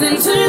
nothing to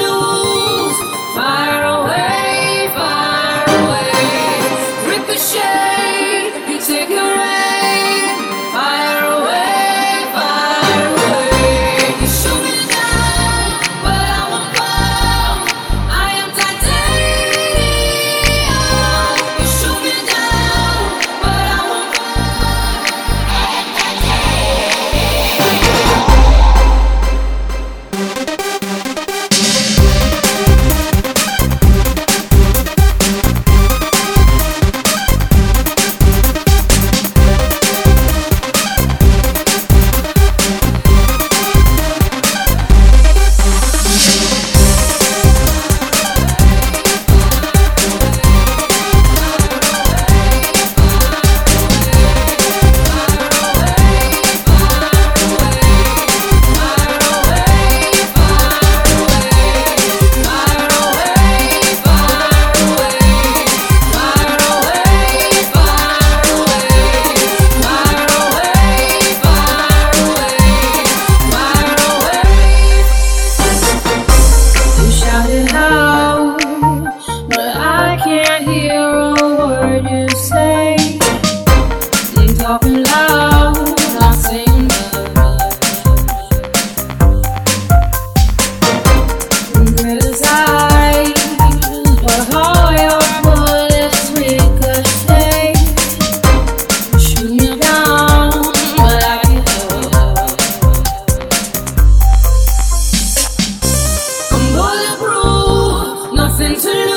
nothing to lose.